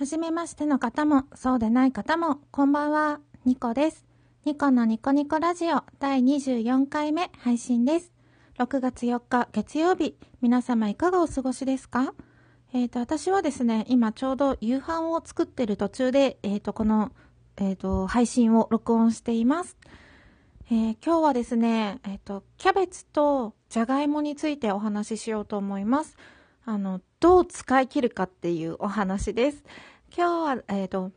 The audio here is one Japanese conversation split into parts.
はじめましての方も、そうでない方も、こんばんは、ニコです。ニコのニコニコラジオ第24回目配信です。6月4日月曜日、皆様いかがお過ごしですか？えっ、と、私はですね、今ちょうど夕飯を作ってる途中で、えっ、と、この、えっ、と、配信を録音しています。え今日はですね、えっ、と、キャベツとじゃがいもについてお話ししようと思います。あの、どう使い切るかっていうお話です。今日は、えっ、と、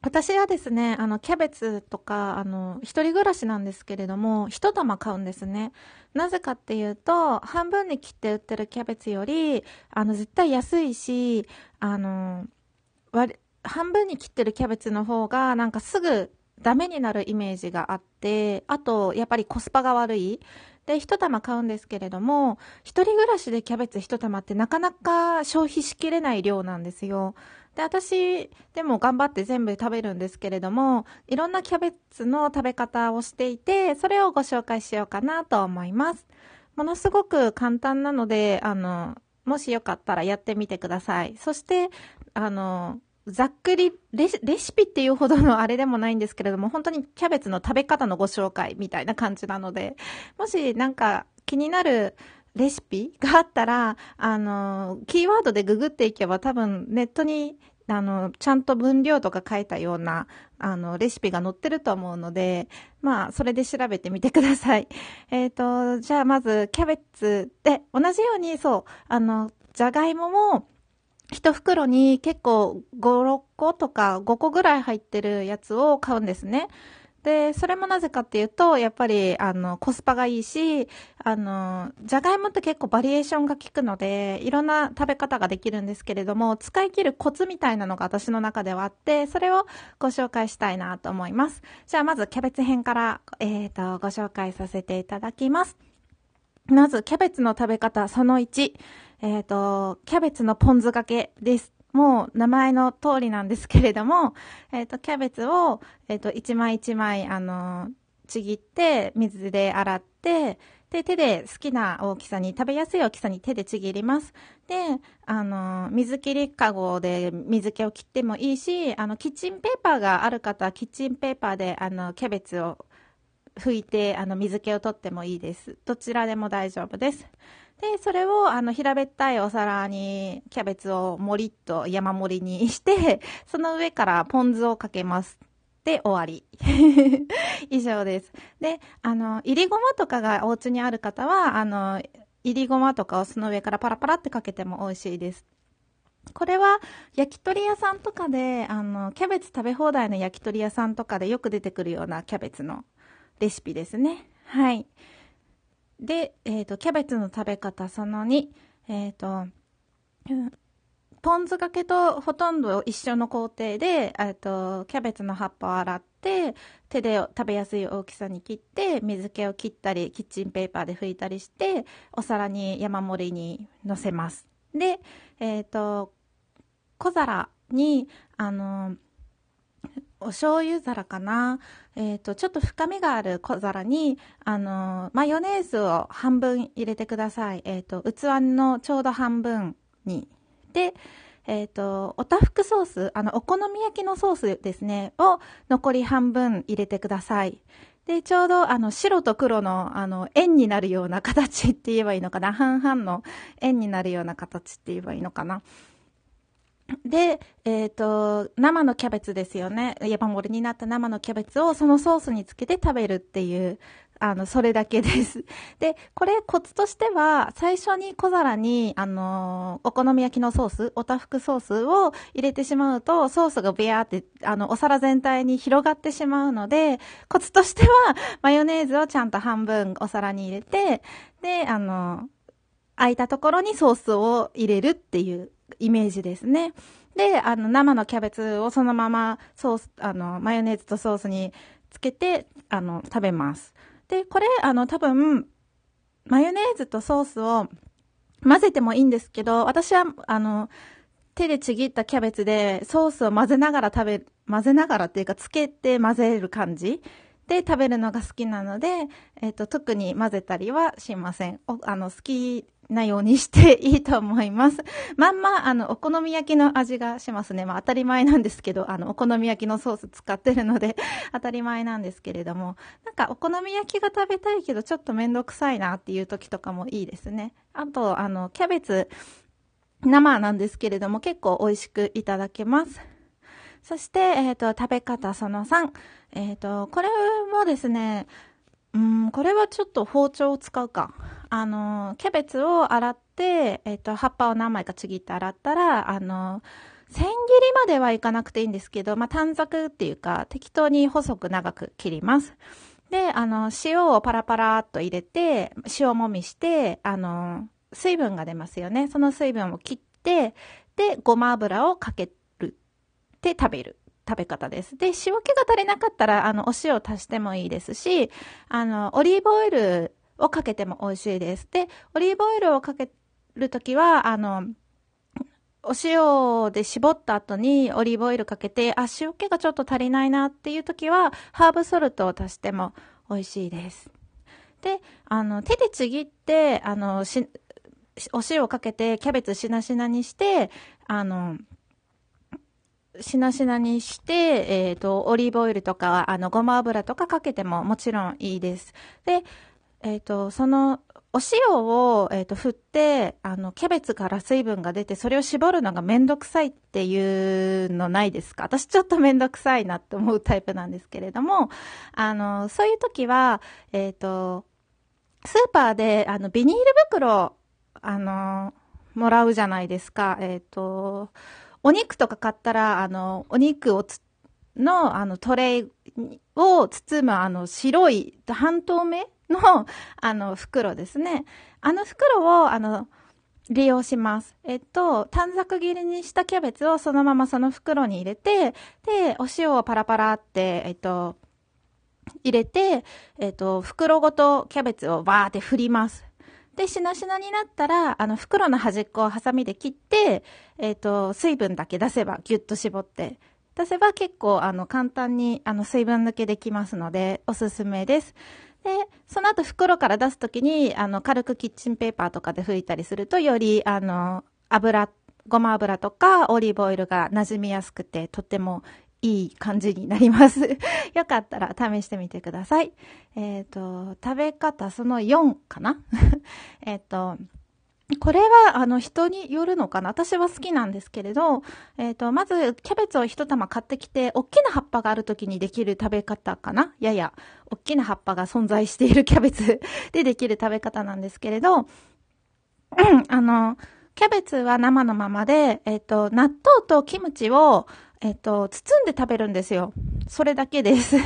私はですね、あの、キャベツとか、あの、一人暮らしなんですけれども、一玉買うんですね。なぜかっていうと、半分に切って売ってるキャベツより、あの、絶対安いし、あの、割半分に切ってるキャベツの方が、なんかすぐダメになるイメージがあって、あと、やっぱりコスパが悪い。で、一玉買うんですけれども、一人暮らしでキャベツ一玉ってなかなか消費しきれない量なんですよ。で、私でも頑張って全部食べるんですけれども、いろんなキャベツの食べ方をしていて、それをご紹介しようかなと思います。ものすごく簡単なので、あの、もしよかったらやってみてください。そして、あの、ざっくりレシピっていうほどのあれでもないんですけれども、本当にキャベツの食べ方のご紹介みたいな感じなので、もしなんか気になるレシピがあったら、あの、キーワードでググっていけば多分ネットに、あの、ちゃんと分量とか書いたような、あの、レシピが載ってると思うので、まあ、それで調べてみてください。えっ、と、じゃあまず、キャベツで、同じように、そう、あの、じゃがいもも、一袋に結構5、6個とか5個ぐらい入ってるやつを買うんですね。で、それもなぜかっていうと、やっぱり、あの、コスパがいいし、あの、じゃがいもって結構バリエーションが効くので、いろんな食べ方ができるんですけれども、使い切るコツみたいなのが私の中ではあって、それをご紹介したいなと思います。じゃあまずキャベツ編から、えっ、と、ご紹介させていただきます。まず、キャベツの食べ方、その1。えっ、と、キャベツのポン酢がけです。もう名前の通りなんですけれども、えっ、と、キャベツを、えっ、と、一枚一枚、あの、ちぎって、水で洗って、で、手で好きな大きさに、食べやすい大きさに手でちぎります。で、あの、水切りかごで水気を切ってもいいし、あの、キッチンペーパーがある方は、キッチンペーパーで、あの、キャベツを拭いて、あの、水気を取ってもいいです。どちらでも大丈夫です。で、それを、あの、平べったいお皿に、キャベツをもりっと山盛りにして、その上からポン酢をかけます。で、終わり。以上です。で、あの、入りごまとかがお家にある方は、あの、入りごまとかをその上からパラパラってかけても美味しいです。これは焼き鳥屋さんとかで、あの、キャベツ食べ放題の焼き鳥屋さんとかでよく出てくるようなキャベツのレシピですね。はい。で、えっ、と、キャベツの食べ方その2。えっ、と、ポン酢がけとほとんど一緒の工程で、えっと、キャベツの葉っぱを洗って、手で食べやすい大きさに切って、水気を切ったり、キッチンペーパーで拭いたりして、お皿に山盛りに乗せます。で、えっ、と、小皿に、あの、お醤油皿かな？えっ、と、ちょっと深みがある小皿に、あの、マヨネーズを半分入れてください。えっ、と、器のちょうど半分に。で、えっ、と、おたふくソース、あの、お好み焼きのソースですね、を残り半分入れてください。で、ちょうど、あの、白と黒の、あの、円になるような形って言えばいいのかな？半々の円になるような形って言えばいいのかな？で、えっ、と、生のキャベツですよね。山盛りになった生のキャベツをそのソースにつけて食べるっていう、あの、それだけです。で、これコツとしては、最初に小皿に、あの、お好み焼きのソース、おたふくソースを入れてしまうと、ソースがビヤーって、あの、お皿全体に広がってしまうので、コツとしては、マヨネーズをちゃんと半分お皿に入れて、で、あの、空いたところにソースを入れるっていうイメージですね。で、あの、生のキャベツをそのままソース、あの、マヨネーズとソースにつけて、あの、食べます。で、これ、あの、多分、マヨネーズとソースを混ぜてもいいんですけど、私は、あの、手でちぎったキャベツでソースを混ぜながら食べ、混ぜながらっていうか、つけて混ぜる感じで食べるのが好きなので、えっ、ー、と、特に混ぜたりはしません。お、あの、好きなようにしていいと思います。まんま、あの、お好み焼きの味がしますね。まあ当たり前なんですけど、あの、お好み焼きのソース使ってるので 当たり前なんですけれども、なんかお好み焼きが食べたいけど、ちょっとめんどくさいなっていう時とかもいいですね。あと、あの、キャベツ、生なんですけれども、結構美味しくいただけます。そして、えっ、ー、と、食べ方その3。えっ、ー、と、これもですね、うん、これはちょっと包丁を使うか。あの、キャベツを洗って、えっ、と、葉っぱを何枚かちぎって洗ったら、あの、千切りまではいかなくていいんですけど、まあ、短冊っていうか、適当に細く長く切ります。で、あの、塩をパラパラっと入れて、塩もみして、あの、水分が出ますよね。その水分を切って、で、ごま油をかける。で、食べる。食べ方です。で、塩気が足りなかったら、あの、お塩を足してもいいですし、あの、オリーブオイルをかけても美味しいです。で、オリーブオイルをかけるときは、あの、お塩で絞った後にオリーブオイルかけて、あ、塩気がちょっと足りないなっていう時は、ハーブソルトを足しても美味しいです。で、あの、手でちぎって、あの、し、お塩をかけて、キャベツしなしなにして、あの、しなしなにして、えっ、ー、と、オリーブオイルとか、あの、ごま油とかかけてももちろんいいです。で、えっ、ー、と、その、お塩を、えっ、ー、と、振って、あの、キャベツから水分が出て、それを絞るのがめんどくさいっていうのないですか？私ちょっとめんどくさいなって思うタイプなんですけれども、あの、そういう時は、えっ、ー、と、スーパーで、あの、ビニール袋、あの、もらうじゃないですか。えっ、ー、と、お肉とか買ったら、あの、お肉を、の、あの、トレイを包む、あの、白い、半透明の、あの、袋ですね。あの袋を、あの、利用します。えっと、短冊切りにしたキャベツをそのままその袋に入れて、で、お塩をパラパラって、えっと、入れて、えっと、袋ごとキャベツをバーって振ります。で、しなしなになったら、あの、袋の端っこをハサミで切って、えっと、水分だけ出せば、ギュッと絞って、出せば結構、あの、簡単に、あの、水分抜けできますので、おすすめです。で、その後袋から出すときに、あの、軽くキッチンペーパーとかで拭いたりすると、より、あの、油、ごま油とかオリーブオイルが馴染みやすくて、とってもいい感じになります。よかったら試してみてください。えっ、ー、と、食べ方その4かな？えっと、これは、あの、人によるのかな？私は好きなんですけれど、えっ、ー、と、まず、キャベツを一玉買ってきて、大きな葉っぱがある時にできる食べ方かな？やや、大きな葉っぱが存在しているキャベツでできる食べ方なんですけれど、あの、キャベツは生のままで、えっ、ー、と、納豆とキムチを、えっ、ー、と、包んで食べるんですよ。それだけです。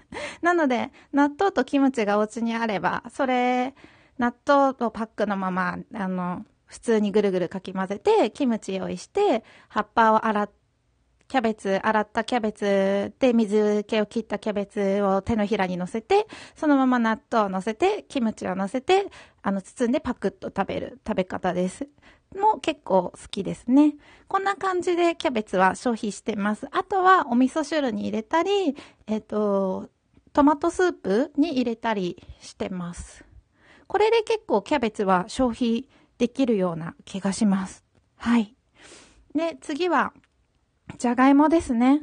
なので、納豆とキムチがお家にあれば、それ、納豆とパックのまま、あの、普通にぐるぐるかき混ぜて、キムチ用意して、葉っぱを洗っキャベツ、洗ったキャベツで水気を切ったキャベツを手のひらに乗せて、そのまま納豆を乗せて、キムチを乗せて、あの、包んでパクッと食べる食べ方です。も結構好きですね。こんな感じでキャベツは消費してます。あとはお味噌汁に入れたり、えっ、と、トマトスープに入れたりしてます。これで結構キャベツは消費できるような気がします。はい。で、次は、じゃがいもですね。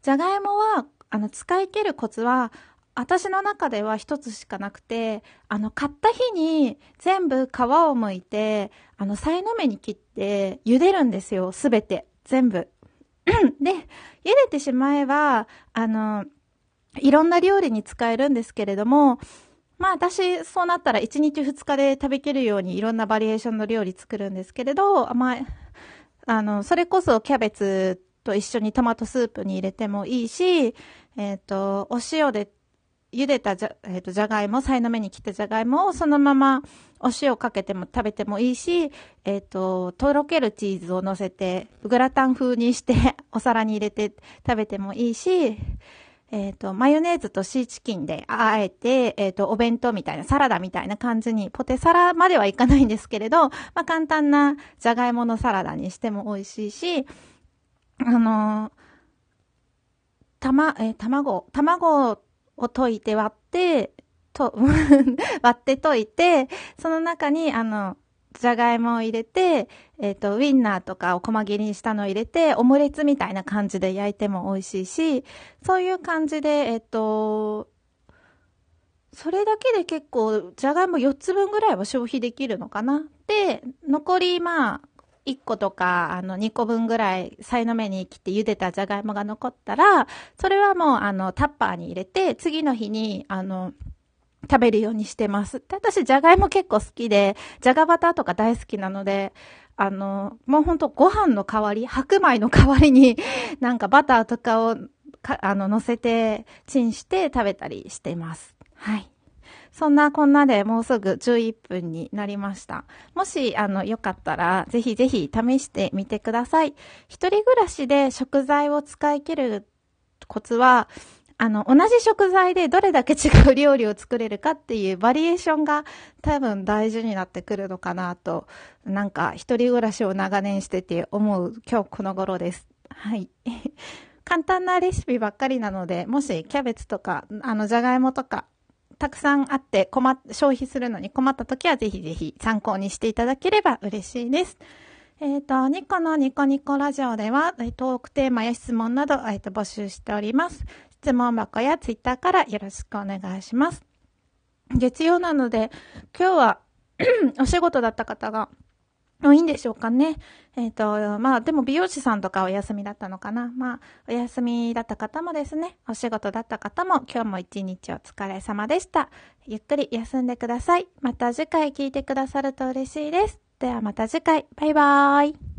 じゃがいもは、あの、使い切るコツは、私の中では一つしかなくて、あの、買った日に全部皮を剥いて、あの、さいの目に切って茹でるんですよ。すべて。全部。で、茹でてしまえば、あの、いろんな料理に使えるんですけれども、まあ私、そうなったら1日2日で食べきるようにいろんなバリエーションの料理作るんですけれど、まあ、あの、それこそキャベツと一緒にトマトスープに入れてもいいし、えっ、ー、と、お塩で茹でたじゃ、えっ、ー、と、じゃがいも、さいの目に切ったじゃがいもをそのままお塩かけても食べてもいいし、えっ、ー、と、とろけるチーズを乗せて、グラタン風にしてお皿に入れて食べてもいいし、えっ、ー、と、マヨネーズとシーチキンであえて、えっ、ー、と、お弁当みたいな、サラダみたいな感じに、ポテサラまではいかないんですけれど、まあ、簡単なじゃがいものサラダにしても美味しいし、あのー、たま、えー、卵、卵を溶いて割って、と、割って溶いて、その中に、あの、じゃがいもを入れて、えっ、ー、と、ウィンナーとかを細切りにしたのを入れて、オムレツみたいな感じで焼いても美味しいし、そういう感じで、えっ、ー、と、それだけで結構、じゃがいも4つ分ぐらいは消費できるのかな。で、残り、まあ、1個とか、あの、2個分ぐらい、さいの目に切って茹でたじゃがいもが残ったら、それはもう、あの、タッパーに入れて、次の日に、あの、食べるようにしてます。で、私、じゃがいも結構好きで、じゃがバターとか大好きなので、あの、もうほんとご飯の代わり、白米の代わりに、なんかバターとかを、かあの、乗せて、チンして食べたりしています。はい。そんなこんなでもうすぐ11分になりました。もし、あの、よかったら、ぜひぜひ試してみてください。一人暮らしで食材を使い切るコツは、あの、同じ食材でどれだけ違う料理を作れるかっていうバリエーションが多分大事になってくるのかなと、なんか一人暮らしを長年してて思う今日この頃です。はい。簡単なレシピばっかりなので、もしキャベツとか、あの、じゃがいもとか、たくさんあって困、消費するのに困った時はぜひぜひ参考にしていただければ嬉しいです。えっ、ー、と、ニコのニコニコラジオでは、トークテーマや質問など、えっ、ー、と、募集しております。質問箱やツイッターからよろしくお願いします。月曜なので、今日は お仕事だった方が多いんでしょうかね。えっ、ー、と、まあでも美容師さんとかお休みだったのかな。まあお休みだった方もですね、お仕事だった方も今日も一日お疲れ様でした。ゆっくり休んでください。また次回聞いてくださると嬉しいです。ではまた次回。バイバーイ。